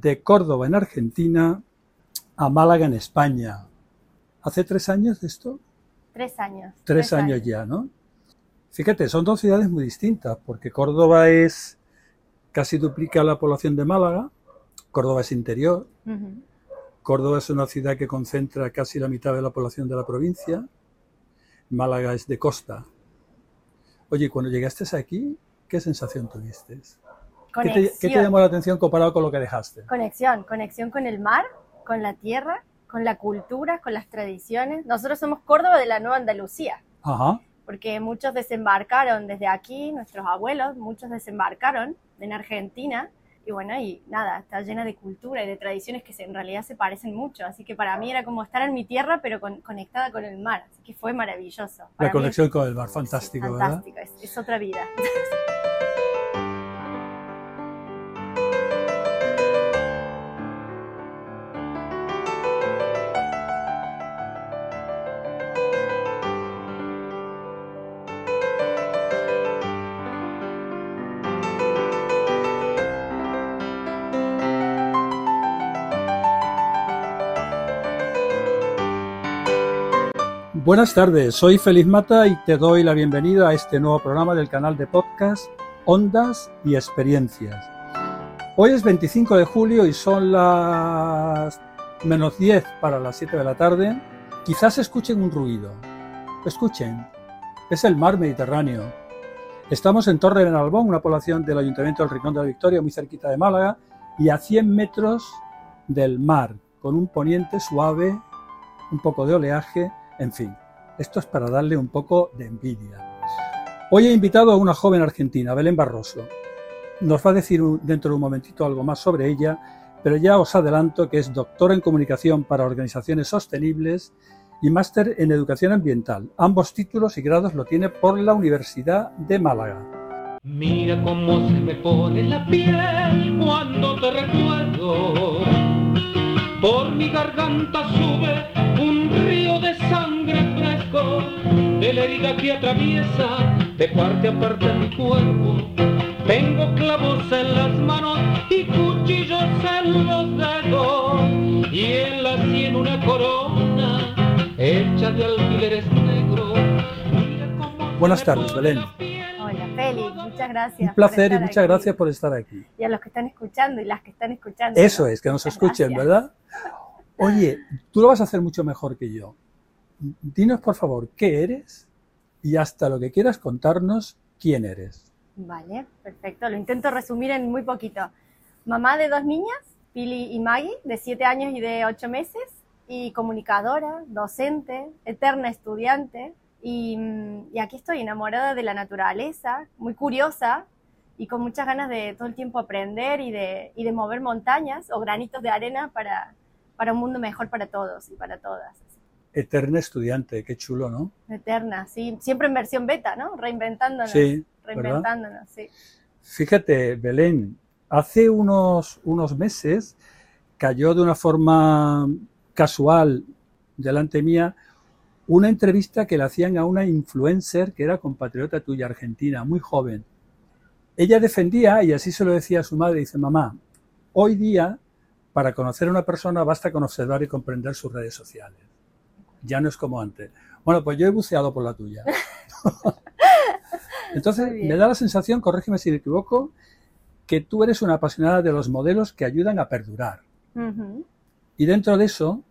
de Córdoba en Argentina a Málaga en España. ¿Hace tres años de esto? Tres años. Tres, años, ya, ¿no? Fíjate, son dos ciudades muy distintas, porque Córdoba es casi duplica la población de Málaga, Córdoba es interior. Córdoba es una ciudad que concentra casi la mitad de la población de la provincia, Málaga es de costa. Oye, cuando llegaste aquí, ¿qué sensación tuviste? ¿Qué te, qué te llamó la atención comparado con lo que dejaste? Conexión, conexión con el mar, con la tierra, con la cultura, con las tradiciones. Nosotros somos Córdoba de la Nueva Andalucía, Ajá, porque muchos desembarcaron desde aquí, nuestros abuelos, muchos desembarcaron en Argentina. Y bueno, y nada, está llena de cultura y de tradiciones que se- en realidad se parecen mucho. Así que para mí era como estar en mi tierra, pero con- conectada con el mar. Así que fue maravilloso. Para la conexión con el mar, fantástico, ¿verdad? fantástico, es, es otra vida. Buenas tardes, soy Feliz Mata y te doy la bienvenida a este nuevo programa del canal de podcast Ondas y Experiencias. Hoy es 25 de julio y son las menos 10 para las 7 de la tarde. Quizás escuchen un ruido. Escuchen, es el mar Mediterráneo. Estamos en Torre Benalbón, una población del Ayuntamiento del Rincón de la Victoria, muy cerquita de Málaga, y a 100 metros del mar, con un poniente suave, un poco de oleaje, en fin, esto es para darle un poco de envidia. Hoy he invitado a una joven argentina, Belén Barroso. Nos va a decir dentro de un momentito algo más sobre ella, pero ya os adelanto que es doctora en comunicación para organizaciones sostenibles y máster en educación ambiental. Ambos títulos y grados lo tiene por la Universidad de Málaga. Mira cómo se me pone la piel cuando te recuerdo. Por mi garganta sube de sangre fresco de la herida que atraviesa de parte a parte mi cuerpo. Tengo clavos en las manos y cuchillos en los dedos y en la sien una corona hecha de alfileres negros. Mira cómo se Buenas tardes, Belén. Hola, Félix, muchas gracias. Un placer y muchas aquí. gracias por estar aquí. Y a los que están escuchando y las que están escuchando. Eso ¿no? es, que nos Muchas escuchen, gracias. ¿verdad? Oye, tú lo vas a hacer mucho mejor que yo. Dinos, por favor, qué eres y hasta lo que quieras contarnos, quién eres. Vale, perfecto. Lo intento resumir en muy poquito. Mamá de dos niñas, Pili y Maggie, de siete años y de ocho meses, y comunicadora, docente, eterna estudiante. Y, y aquí estoy enamorada de la naturaleza, muy curiosa y con muchas ganas de todo el tiempo aprender y de, y de mover montañas o granitos de arena para, para un mundo mejor para todos y para todas. Eterna estudiante, qué chulo, ¿no? Eterna, sí. Siempre en versión beta, ¿no? Reinventándonos. Sí, ¿verdad? Reinventándonos, sí. Fíjate, Belén, hace unos, unos meses cayó de una forma casual delante mía una entrevista que le hacían a una influencer que era compatriota tuya, argentina, muy joven. Ella defendía, y así se lo decía a su madre, dice, mamá, hoy día para conocer a una persona basta con observar y comprender sus redes sociales. Ya no es como antes. Bueno, pues yo he buceado por la tuya. Entonces, me da la sensación, corrígeme si me equivoco, que tú eres una apasionada de los modelos que ayudan a perdurar. Y dentro de eso,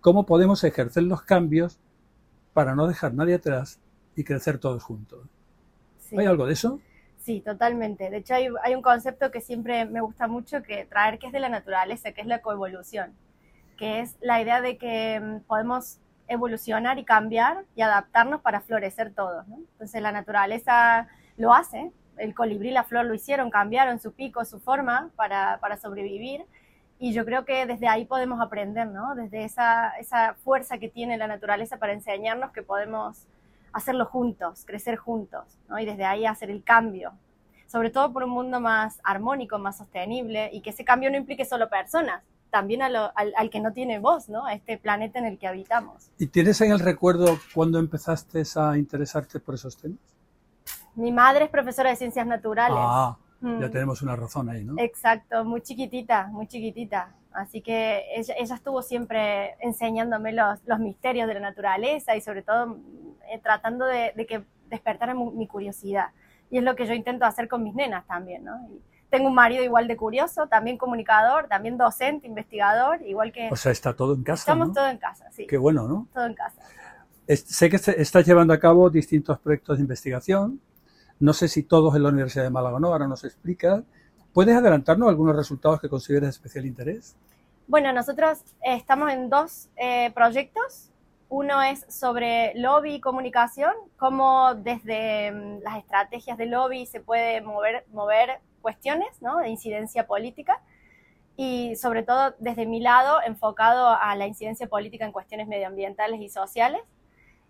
¿cómo podemos ejercer los cambios para no dejar nadie atrás y crecer todos juntos? Sí. ¿Hay algo de eso? Sí, totalmente. De hecho, hay, hay un concepto que siempre me gusta mucho que traer, que es de la naturaleza, que es la coevolución, que es la idea de que mm, podemos evolucionar y cambiar y adaptarnos para florecer todos. ¿no? Entonces, la naturaleza lo hace. El colibrí y la flor lo hicieron, cambiaron su pico, su forma para, para sobrevivir. Y yo creo que desde ahí podemos aprender, ¿no? Desde esa, esa fuerza que tiene la naturaleza para enseñarnos que podemos hacerlo juntos, crecer juntos, ¿no? Y desde ahí hacer el cambio. Sobre todo por un mundo más armónico, más sostenible y que ese cambio no implique solo personas, también a lo- al, al que no tiene voz, ¿no? A este planeta en el que habitamos. ¿Y tienes en el recuerdo cuando empezaste a interesarte por esos temas? Mi madre es profesora de ciencias naturales. Ah, Ya Mm. tenemos una razón ahí, ¿no? Exacto, muy chiquitita, muy chiquitita. Así que ella, ella estuvo siempre enseñándome los, los misterios de la naturaleza y sobre todo eh, tratando de, de que despertara mi curiosidad. Y es lo que yo intento hacer con mis nenas también, ¿no? Y tengo un marido igual de curioso, también comunicador, también docente, investigador, igual que O sea, está todo en casa, estamos ¿no? todo en casa, sí, Qué bueno, ¿no? todo en casa. Es- sé que estás llevando a cabo distintos proyectos de investigación. No sé si todos en la Universidad de Málaga o no, ahora nos explicas. ¿Puedes adelantarnos algunos resultados que consideres de especial interés? Bueno, nosotros eh, estamos en dos eh, proyectos. Uno es sobre lobby y comunicación, cómo desde mm, las estrategias de lobby se puede mover, mover cuestiones ¿no? de incidencia política y sobre todo desde mi lado enfocado a la incidencia política en cuestiones medioambientales y sociales.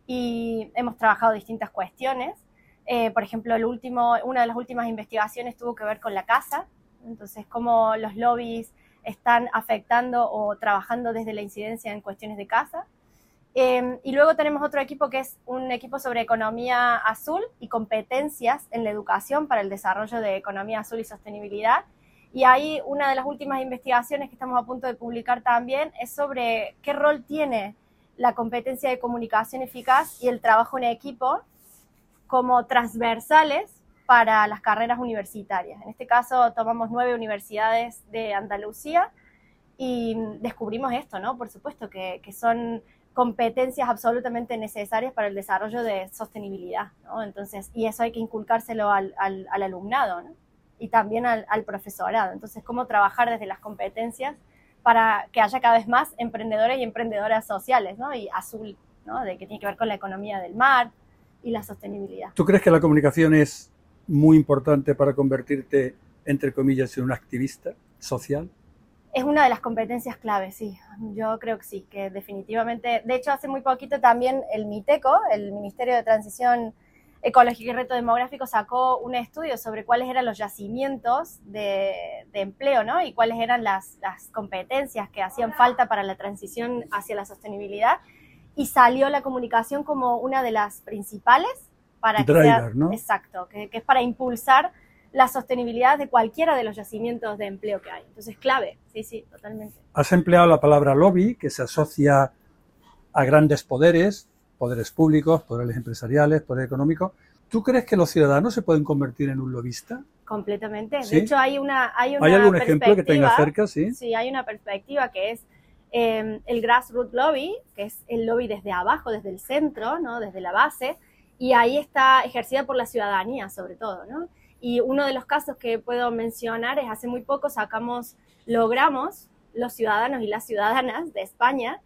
Y hemos trabajado distintas cuestiones. Eh, por ejemplo, el último, una de las últimas investigaciones tuvo que ver con la casa, entonces cómo los lobbies están afectando o trabajando desde la incidencia en cuestiones de casa. Eh, y luego tenemos otro equipo que es un equipo sobre economía azul y competencias en la educación para el desarrollo de economía azul y sostenibilidad. Y ahí una de las últimas investigaciones que estamos a punto de publicar también es sobre qué rol tiene la competencia de comunicación eficaz y el trabajo en equipo como transversales para las carreras universitarias. En este caso tomamos nueve universidades de Andalucía y descubrimos esto, ¿no? Por supuesto, que, que son competencias absolutamente necesarias para el desarrollo de sostenibilidad, ¿no? Entonces, y eso hay que inculcárselo al, al, al alumnado, ¿no? Y también al, profesorado. Entonces, cómo trabajar desde las competencias para que haya cada vez más emprendedores y emprendedoras sociales, ¿no? Y azul, ¿no? De que tiene que ver con la economía del mar y la sostenibilidad. ¿Tú crees que la comunicación es muy importante para convertirte, entre comillas, en un activista social? Es una de las competencias claves, sí. Yo creo que sí, que definitivamente. De hecho, hace muy poquito también el MITECO, el Ministerio de Transición Ecológica y Reto Demográfico, sacó un estudio sobre cuáles eran los yacimientos de, de empleo, ¿no? Y cuáles eran las, las, competencias que hacían falta para la transición hacia la sostenibilidad. Y salió la comunicación como una de las principales para Driver, que sea, ¿no? Exacto, que, que es para impulsar la sostenibilidad de cualquiera de los yacimientos de empleo que hay. Entonces, clave, sí, sí, totalmente. Has empleado la palabra lobby, que se asocia a grandes poderes, poderes públicos, poderes empresariales, poderes económicos. ¿Tú crees que los ciudadanos se pueden convertir en un lobista? Completamente. ¿Sí? De hecho, hay una. ¿Hay, una ¿Hay algún ejemplo que tenga cerca? Sí. Sí, hay una perspectiva que es eh, el grassroots lobby, que es el lobby desde abajo, desde el centro, ¿no? desde la base, y ahí está ejercida por la ciudadanía, sobre todo, ¿no? Y uno de los casos que puedo mencionar es hace muy poco sacamos, logramos los ciudadanos y las ciudadanas de España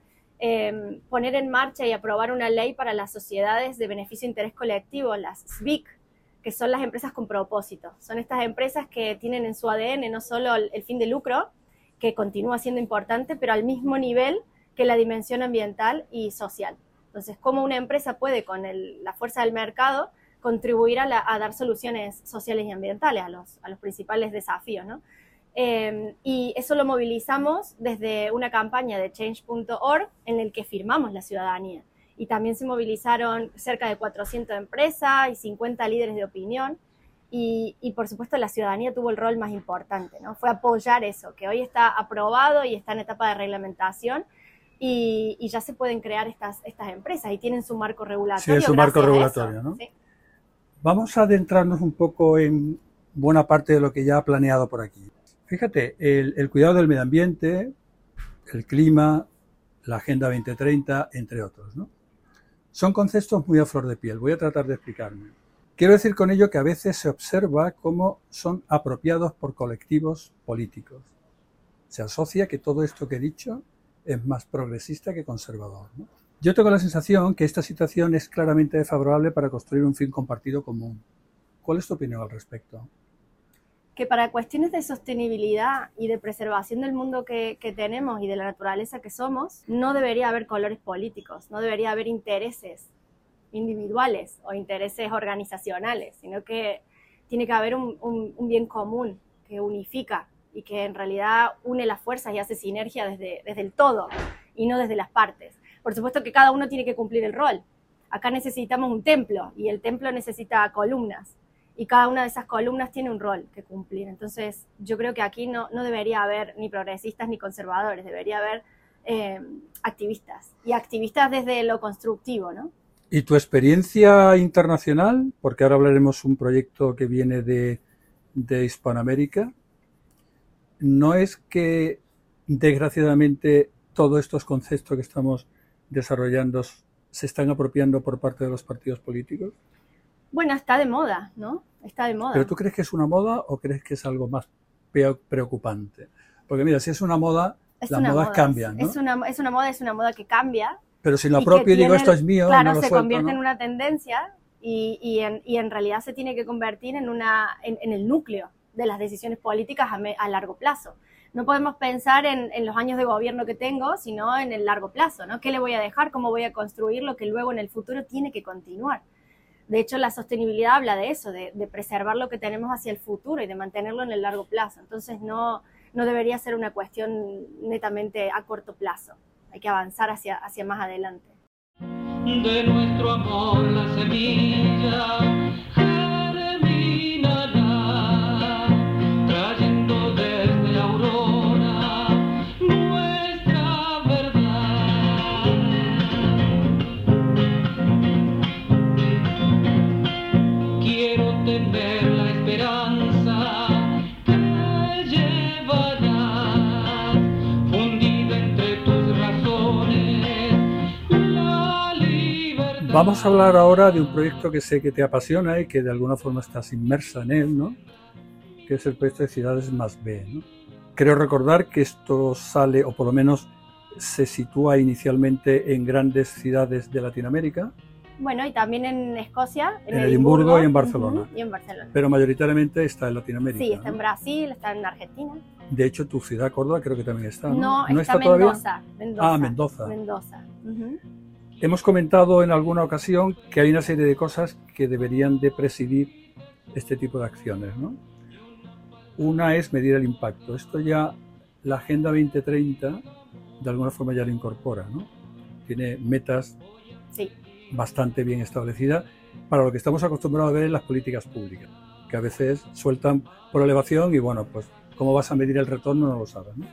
eh, poner en marcha y aprobar una ley para las sociedades de beneficio e interés colectivo, las SBIC, que son las empresas con propósito. Son estas empresas que tienen en su ADN no solo el, fin de lucro, que continúa siendo importante, pero al mismo nivel que la dimensión ambiental y social. Entonces, cómo una empresa puede, con la fuerza del mercado, contribuir a, la, a, dar soluciones sociales y ambientales a los, a los principales desafíos. ¿no? Eh, y eso lo movilizamos desde una campaña de change.org en el que firmamos la ciudadanía. Y también se movilizaron cerca de 400 empresas y 50 líderes de opinión. Y, y, por supuesto la ciudadanía tuvo el rol más importante, ¿no? Fue apoyar eso, que hoy está aprobado y está en etapa de reglamentación y, y ya se pueden crear estas, estas empresas y tienen su marco regulatorio. Sí, su marco regulatorio, ¿no? Sí. Vamos a adentrarnos un poco en buena parte de lo que ya ha planeado por aquí. Fíjate, el, cuidado del medio ambiente, el clima, la Agenda 2030, entre otros, ¿no? Son conceptos muy a flor de piel. Voy a tratar de explicarme. Quiero decir con ello que a veces se observa cómo son apropiados por colectivos políticos. Se asocia que todo esto que he dicho es más progresista que conservador. ¿no? Yo tengo la sensación que esta situación es claramente desfavorable para construir un fin compartido común. ¿Cuál es tu opinión al respecto? Que para cuestiones de sostenibilidad y de preservación del mundo que, que, tenemos y de la naturaleza que somos, no debería haber colores políticos, no debería haber intereses individuales o intereses organizacionales, sino que tiene que haber un, un, un bien común que unifica y que en realidad une las fuerzas y hace sinergia desde, desde el todo y no desde las partes. Por supuesto que cada uno tiene que cumplir el rol. Acá necesitamos un templo y el templo necesita columnas. y cada una de esas columnas tiene un rol que cumplir. Entonces, yo creo que aquí no, no debería haber ni progresistas ni conservadores, debería haber eh, activistas y activistas desde lo constructivo, ¿no? ¿Y tu experiencia internacional? Porque ahora hablaremos un proyecto que viene de, de Hispanoamérica. ¿No es que, desgraciadamente, todos estos conceptos que estamos desarrollando se están apropiando por parte de los partidos políticos? Bueno, está de moda, ¿no? Está de moda. ¿Pero tú crees que es una moda o crees que es algo más preocupante? Porque mira, si es una moda, las modas cambian, ¿no? Es una, es una moda, es una moda que cambia. Pero si lo apropio y digo esto es mío, claro, no lo se suelto, convierte ¿no? en una tendencia y, y, en, y en realidad se tiene que convertir en, una, en, en el núcleo de las decisiones políticas a, me, a largo plazo. No podemos pensar en, en, los años de gobierno que tengo, sino en el largo plazo, ¿no? ¿Qué le voy a dejar? ¿Cómo voy a construir lo que luego en el futuro tiene que continuar? De hecho, la sostenibilidad habla de eso, de, preservar lo que tenemos hacia el futuro y de mantenerlo en el largo plazo. Entonces, no, no debería ser una cuestión netamente a corto plazo. Hay que avanzar hacia, hacia más adelante. De nuestro amor la semilla germinará, Vamos a hablar ahora de un proyecto que sé que te apasiona y que de alguna forma estás inmersa en él, ¿no? Que es el proyecto de Ciudades más B, ¿no? Creo recordar que esto sale, o por lo menos se sitúa inicialmente en grandes ciudades de Latinoamérica, Bueno, y también en Escocia, en, En Edimburgo y en Barcelona. Ujú, y en Barcelona. pero mayoritariamente está en Latinoamérica. Sí, está ¿no? en Brasil, está en Argentina. De hecho, tu ciudad, Córdoba, creo que también está. No, ¿No, está, todavía? Mendoza, Mendoza. Ah, Mendoza. Mendoza. Ujú. Hemos comentado en alguna ocasión que hay una serie de cosas que deberían de presidir este tipo de acciones, ¿no? Una es medir el impacto. Esto ya la Agenda 2030 de alguna forma ya lo incorpora, ¿no? Tiene metas Sí, bastante bien establecidas para lo que estamos acostumbrados a ver en las políticas públicas, que a veces sueltan por elevación y bueno, pues cómo vas a medir el retorno no lo sabes, ¿no?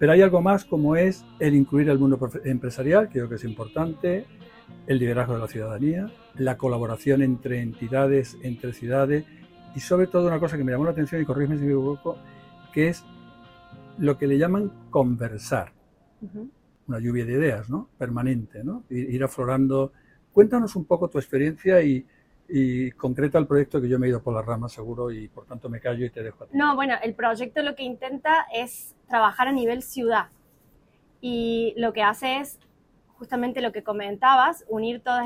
Pero hay algo más como es el incluir el mundo empresarial, que creo que es importante, el liderazgo de la ciudadanía, la colaboración entre entidades, entre ciudades y sobre todo una cosa que me llamó la atención y corrígeme si me equivoco, que es lo que le llaman conversar, una lluvia de ideas, ¿no? Permanente, ¿no? Ir aflorando. Cuéntanos un poco tu experiencia y, y concreta el proyecto que yo me he ido por las ramas seguro y por tanto me callo y te dejo a ti. No, bueno, el proyecto lo que intenta es trabajar a nivel ciudad y lo que hace es justamente lo que comentabas, unir todos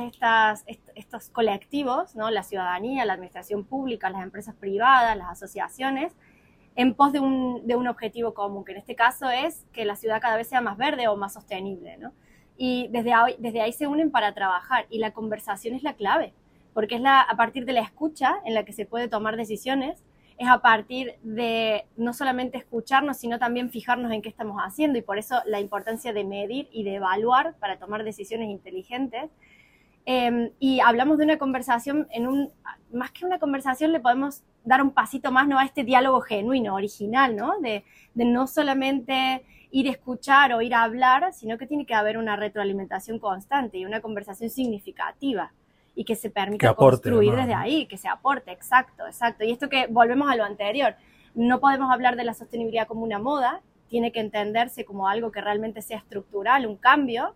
est- estos colectivos, ¿no? la ciudadanía, la administración pública, las empresas privadas, las asociaciones, en pos de un, de un objetivo común, que en este caso es que la ciudad cada vez sea más verde o más sostenible. ¿no? Y desde ahí, desde ahí se unen para trabajar y la conversación es la clave, porque es la, a partir de la escucha en la que se puede tomar decisiones es a partir de no solamente escucharnos, sino también fijarnos en qué estamos haciendo y por eso la importancia de medir y de evaluar para tomar decisiones inteligentes. Eh, y hablamos de una conversación, en un, más que una conversación le podemos dar un pasito más ¿no? a este diálogo genuino, original, ¿no? De, de no solamente ir a escuchar o ir a hablar, sino que tiene que haber una retroalimentación constante y una conversación significativa y que se permita Que aporte, construir además, desde ahí, que se aporte, exacto, exacto. Y esto que volvemos a lo anterior, no podemos hablar de la sostenibilidad como una moda, tiene que entenderse como algo que realmente sea estructural, un cambio.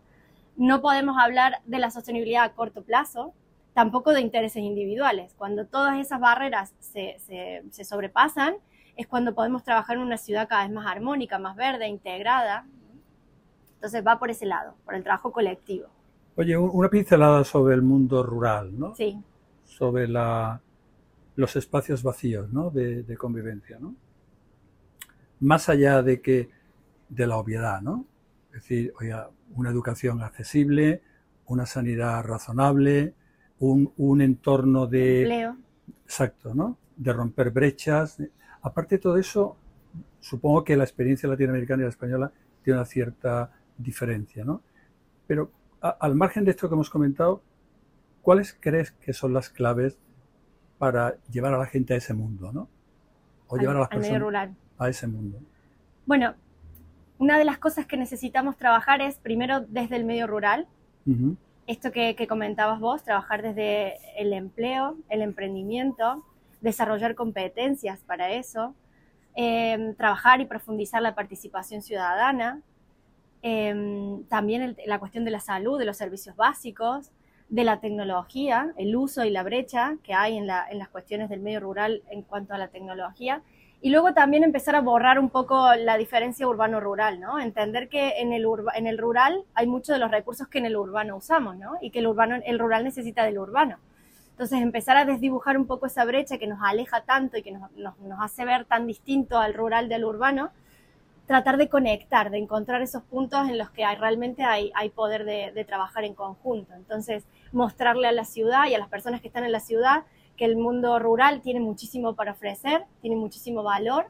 No podemos hablar de la sostenibilidad a corto plazo, tampoco de intereses individuales. Cuando todas esas barreras se, se, se sobrepasan, es cuando podemos trabajar en una ciudad cada vez más armónica, más verde, integrada. Entonces va por ese lado, por el trabajo colectivo. Oye, un- una pincelada sobre el mundo rural, ¿no? Sí. Sobre la, los espacios vacíos, ¿no? De, de convivencia, ¿no? Más allá de que de la obviedad, ¿no? Es decir, oiga, una educación accesible, una sanidad razonable, un, un entorno de Empleo. Exacto, ¿no? De romper brechas. Aparte de todo eso, supongo que la experiencia latinoamericana y la española tiene una cierta diferencia, ¿no? Pero a- al margen de esto que hemos comentado, ¿cuáles crees que son las claves para llevar a la gente a ese mundo, ¿no? O llevar a las personas rural. a ese mundo. Bueno, una de las cosas que necesitamos trabajar es primero desde el medio rural, esto que, que comentabas vos, trabajar desde el empleo, el emprendimiento, desarrollar competencias para eso, eh, trabajar y profundizar la participación ciudadana, eh, también el- la cuestión de la salud, de los servicios básicos, de la tecnología, el uso y la brecha que hay en, la- en las cuestiones del medio rural en cuanto a la tecnología. Y luego también empezar a borrar un poco la diferencia urbano-rural, ¿no? Entender que en el, rural hay muchos de los recursos que en el urbano usamos, ¿no? Y que el, rural necesita del urbano. Entonces empezar a desdibujar un poco esa brecha que nos aleja tanto y que nos hace ver tan distinto al rural del urbano, tratar de conectar, de encontrar esos puntos en los que hay, realmente hay, hay poder de, de trabajar en conjunto. Entonces mostrarle a la ciudad y a las personas que están en la ciudad que el mundo rural tiene muchísimo para ofrecer, tiene muchísimo valor,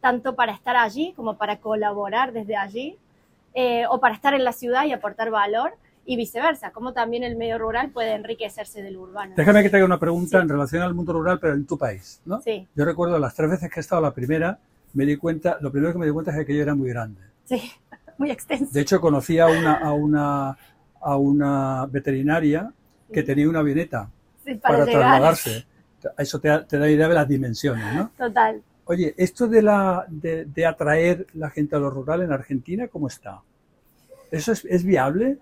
tanto para estar allí como para colaborar desde allí, eh, o para estar en la ciudad y aportar valor, y viceversa, como también el medio rural puede enriquecerse del urbano. Déjame que te haga una pregunta Sí. en relación al mundo rural, pero en tu país, ¿no? Sí, Yo recuerdo las tres veces que he estado la primera, me di cuenta, lo primero que me di cuenta es que aquello era muy grande. sí, muy extenso. De hecho, conocí a una, a una, a una veterinaria que tenía una avioneta Sí, para, para, trasladarse. Eso te, da- te da idea de las dimensiones, ¿no? Total. Oye, esto de, la, de, de atraer la gente a lo rural en Argentina, ¿cómo está? ¿Eso es, es viable?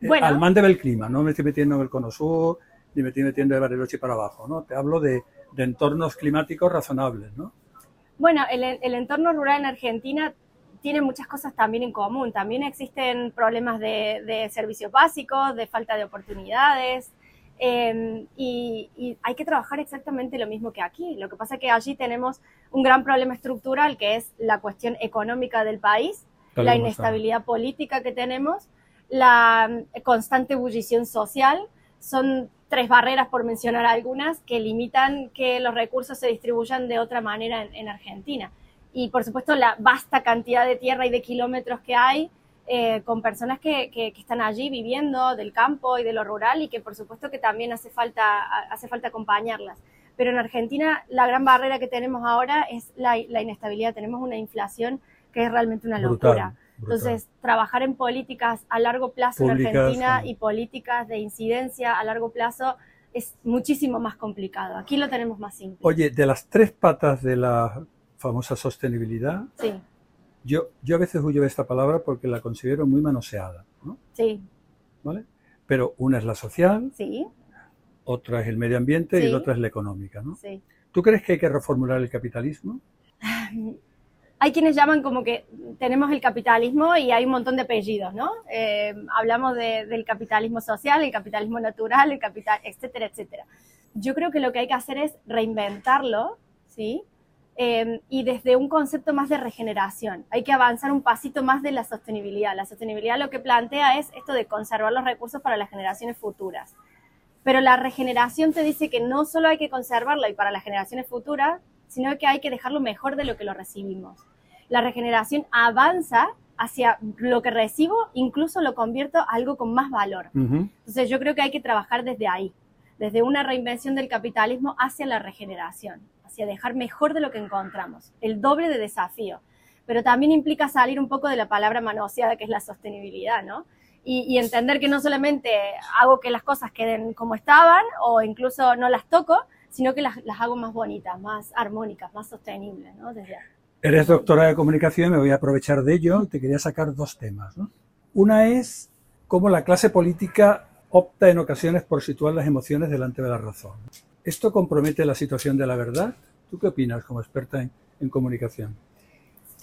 Eh, Bueno. al mande del clima, no me estoy metiendo en el cono sur, ni me estoy metiendo de Bariloche para abajo, ¿no? Te hablo de, de entornos climáticos razonables, ¿no? Bueno, el, el entorno rural en Argentina tiene muchas cosas también en común. También existen problemas de, de servicios básicos, de falta de oportunidades. eh, y, y hay que trabajar exactamente lo mismo que aquí. Lo que pasa es que allí tenemos un gran problema estructural que es la cuestión económica del país, Tal la inestabilidad política que tenemos, la mm, constante ebullición social. Son tres barreras, por mencionar algunas, que limitan que los recursos se distribuyan de otra manera en, en Argentina. Y por supuesto la vasta cantidad de tierra y de kilómetros que hay eh, con personas que, que- que están allí viviendo del campo y de lo rural y que por supuesto que también hace falta, hace falta acompañarlas. Pero en Argentina la gran barrera que tenemos ahora es la, la inestabilidad. Tenemos una inflación que es realmente una locura. brutal. Entonces, trabajar en políticas a largo plazo en Públicas, Argentina sí. y políticas de incidencia a largo plazo es muchísimo más complicado. Aquí lo tenemos más simple. Oye, de las tres patas de la famosa sostenibilidad, Sí, yo, yo a veces huyo de esta palabra porque la considero muy manoseada, ¿no? sí, ¿Vale? Pero una es la social, sí, otra es el medio ambiente y Sí. la otra es la económica, ¿no? sí. ¿Tú crees que hay que reformular el capitalismo? Hay quienes llaman como que tenemos el capitalismo y hay un montón de apellidos, ¿no? Eh, hablamos de- del capitalismo social, el capitalismo natural, el capital, etcétera, etcétera. Yo creo que lo que hay que hacer es reinventarlo, ¿sí? Eh, y desde un concepto más de regeneración. Hay que avanzar un pasito más de la sostenibilidad. La sostenibilidad lo que plantea es esto de conservar los recursos para las generaciones futuras. Pero la regeneración te dice que no solo hay que conservarlo y para las generaciones futuras, sino que hay que dejarlo mejor de lo que lo recibimos. La regeneración avanza hacia lo que recibo, incluso lo convierto a algo con más valor. Ujú. Entonces yo creo que hay que trabajar desde ahí, desde una reinvención del capitalismo hacia la regeneración, hacia dejar mejor de lo que encontramos, el doble de desafío. Pero también implica salir un poco de la palabra manoseada que es la sostenibilidad, ¿no? Y, y entender que no solamente hago que las cosas queden como estaban o incluso no las toco, sino que las, las hago más bonitas, más armónicas, más sostenibles, ¿no? Desde. Eres doctora de comunicación me voy a aprovechar de ello. Te quería sacar dos temas. Una es cómo la clase política opta en ocasiones por situar las emociones delante de la razón. ¿Esto compromete la situación de la verdad? ¿Tú qué opinas como experta en, comunicación?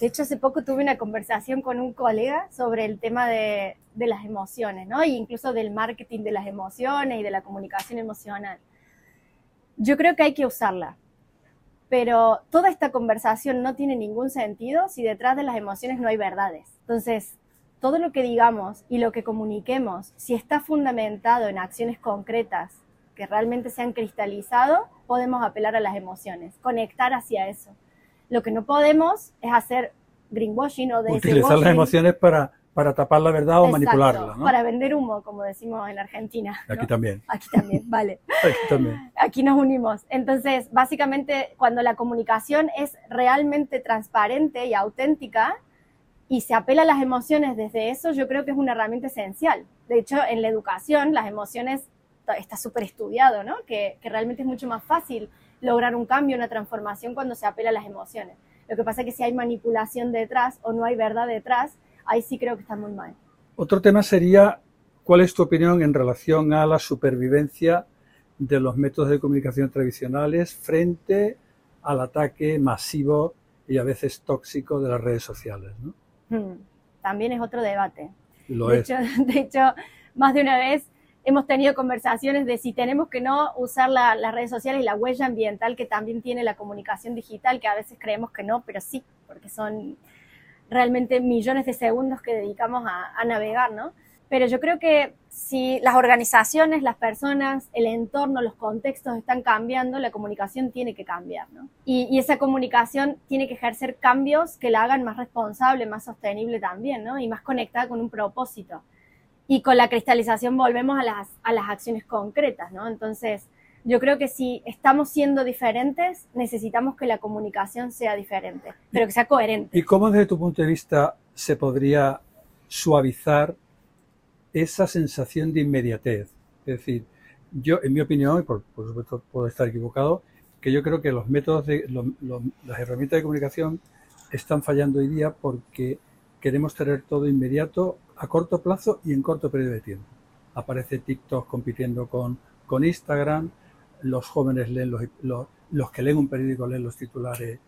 De hecho, hace poco tuve una conversación con un colega sobre el tema de, de las emociones, ¿no? E incluso del marketing de las emociones y de la comunicación emocional. Yo creo que hay que usarla, pero toda esta conversación no tiene ningún sentido si detrás de las emociones no hay verdades. Entonces, todo lo que digamos y lo que comuniquemos, si está fundamentado en acciones concretas que realmente se han cristalizado, podemos apelar a las emociones, conectar hacia eso. Lo que no podemos es hacer greenwashing o Utilizar las emociones para, para tapar la verdad o Exacto, manipularla, ¿no? Para vender humo, como decimos en Argentina. ¿no? Aquí también, Aquí también, vale. aquí también. Aquí nos unimos. Entonces, básicamente, cuando la comunicación es realmente transparente y auténtica y se apela a las emociones desde eso, yo creo que es una herramienta esencial. De hecho, en la educación, las emociones está súper estudiado, ¿no? Que, que realmente es mucho más fácil lograr un cambio, una transformación cuando se apela a las emociones. Lo que pasa es que si hay manipulación detrás o no hay verdad detrás, ahí sí creo que está muy mal. Otro tema sería, ¿cuál es tu opinión en relación a la supervivencia de los métodos de comunicación tradicionales frente al ataque masivo y a veces tóxico de las redes sociales? ¿no? Hmm. También es otro debate. Lo de, es. hecho, de hecho, más de una vez hemos tenido conversaciones de si tenemos que no usar la- las redes sociales y la huella ambiental que también tiene la comunicación digital, que a veces creemos que no, pero sí, porque son realmente millones de segundos que dedicamos a, navegar, ¿no? Pero yo creo que si las organizaciones, las personas, el entorno, los contextos están cambiando, la comunicación tiene que cambiar, ¿no? Y, y esa comunicación tiene que ejercer cambios que la hagan más responsable, más sostenible también, ¿no? Y más conectada con un propósito. Y con la cristalización volvemos a las, a las acciones concretas, ¿no? Entonces, yo creo que si estamos siendo diferentes, necesitamos que la comunicación sea diferente, pero que sea coherente. ¿Y cómo desde tu punto de vista se podría suavizar esa sensación de inmediatez? Es decir, yo, en mi opinión, y por, por supuesto puedo estar equivocado, que yo creo que los métodos de lo- lo- las herramientas de comunicación están fallando hoy día porque queremos tener todo inmediato a corto plazo y en corto periodo de tiempo. Aparece TikTok compitiendo con, con Instagram, los jóvenes leen los, los, los que leen un periódico leen los titulares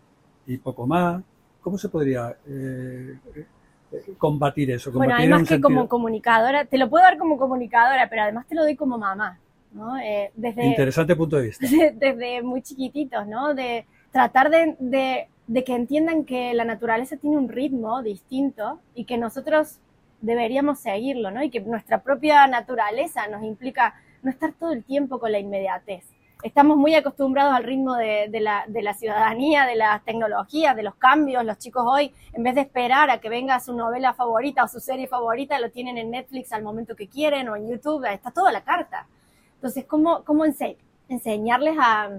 y poco más. ¿Cómo se podría eh, eh, combatir eso? Bueno, Combatir en además que sentido- como comunicadora, te lo puedo dar como comunicadora, pero además te lo doy como mamá, ¿no? Eh, desde, Interesante punto de vista. desde muy chiquititos, ¿no? De tratar de, de, de que entiendan que la naturaleza tiene un ritmo distinto y que nosotros deberíamos seguirlo, ¿no? Y que nuestra propia naturaleza nos implica no estar todo el tiempo con la inmediatez. Estamos muy acostumbrados al ritmo de, de la, de la ciudadanía, de las tecnologías, de los cambios. Los chicos hoy, en vez de esperar a que venga su novela favorita o su serie favorita, lo tienen en Netflix al momento que quieren o en YouTube. Está toda la carta. Entonces, ¿cómo, cómo ense- enseñarles a,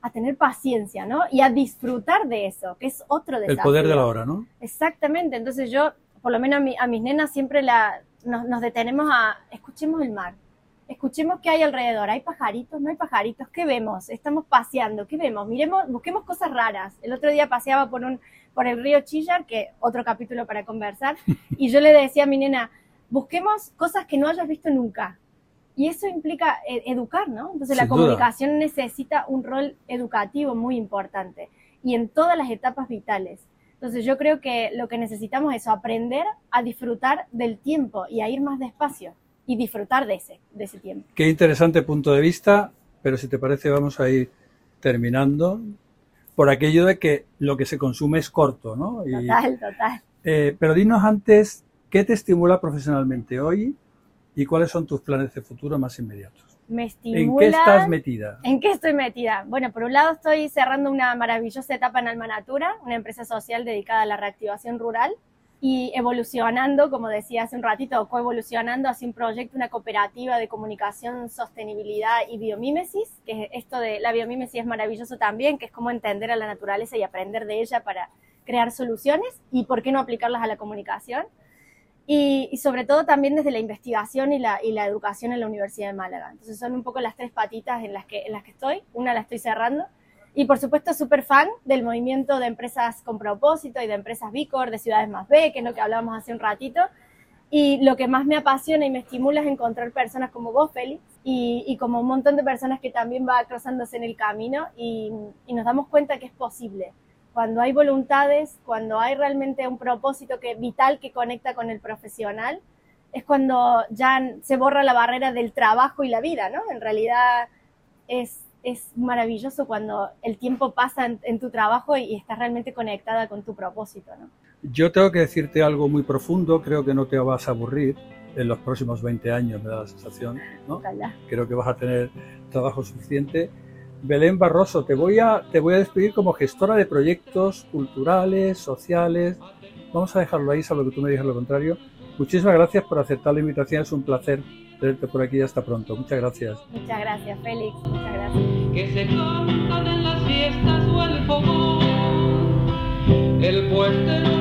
a tener paciencia, ¿no? Y a disfrutar de eso, que es otro El desafío. poder de la hora, ¿no? Exactamente, entonces yo, por lo menos a, mi- a mis nenas siempre la, nos, nos detenemos a, escuchemos el mar, escuchemos qué hay alrededor, hay pajaritos, no hay pajaritos, ¿qué vemos? Estamos paseando, ¿qué vemos? Miremos, busquemos cosas raras. El otro día paseaba por, un, por el río Chillar, que otro capítulo para conversar, y yo le decía a mi nena, busquemos cosas que no hayas visto nunca. Y eso implica eh, educar, ¿no? Entonces la Sin duda. comunicación necesita un rol educativo muy importante y en todas las etapas vitales. Entonces yo creo que lo que necesitamos es aprender a disfrutar del tiempo y a ir más despacio y disfrutar de ese, de ese tiempo. Qué interesante punto de vista, pero si te parece vamos a ir terminando por aquello de que lo que se consume es corto, ¿no? Y, Total, total. eh, pero dinos antes, ¿qué te estimula profesionalmente hoy y cuáles son tus planes de futuro más inmediatos? Me ¿En estimula. qué estás metida? ¿En qué estoy metida? Bueno, por un lado estoy cerrando una maravillosa etapa en Alma Natura, una empresa social dedicada a la reactivación rural y evolucionando, como decía hace un ratito, coevolucionando hacia un proyecto, una cooperativa de comunicación, sostenibilidad y biomímesis, que esto de la biomímesis es maravilloso también, que es como entender a la naturaleza y aprender de ella para crear soluciones y por qué no aplicarlas a la comunicación. Y, y sobre todo también desde la investigación y la, y la educación en la Universidad de Málaga. Entonces son un poco las tres patitas en las que, en las que estoy. Una la estoy cerrando. Y por supuesto súper fan del movimiento de empresas con propósito y de empresas Bicor, de Ciudades Más B, que es lo que hablábamos hace un ratito. Y lo que más me apasiona y me estimula es encontrar personas como vos, Félix, y, y como un montón de personas que también va cruzándose en el camino y, y nos damos cuenta que es posible cuando hay voluntades, cuando hay realmente un propósito que, vital que conecta con el profesional, es cuando ya se borra la barrera del trabajo y la vida, ¿no? En realidad es, es maravilloso cuando el tiempo pasa en, en tu trabajo y, y estás realmente conectada con tu propósito, ¿no? Yo tengo que decirte algo muy profundo, creo que no te vas a aburrir en los próximos 20 años, me da la sensación, ¿no? Ojalá. Creo que vas a tener trabajo suficiente. Belén Barroso, te voy a, te voy a despedir como gestora de proyectos culturales, sociales, vamos a dejarlo ahí, salvo que tú me digas lo contrario. Muchísimas gracias por aceptar la invitación, es un placer tenerte por aquí hasta pronto. Muchas gracias. Muchas gracias, Félix. Muchas gracias. Que se cantan en las fiestas o el fogón. El puestero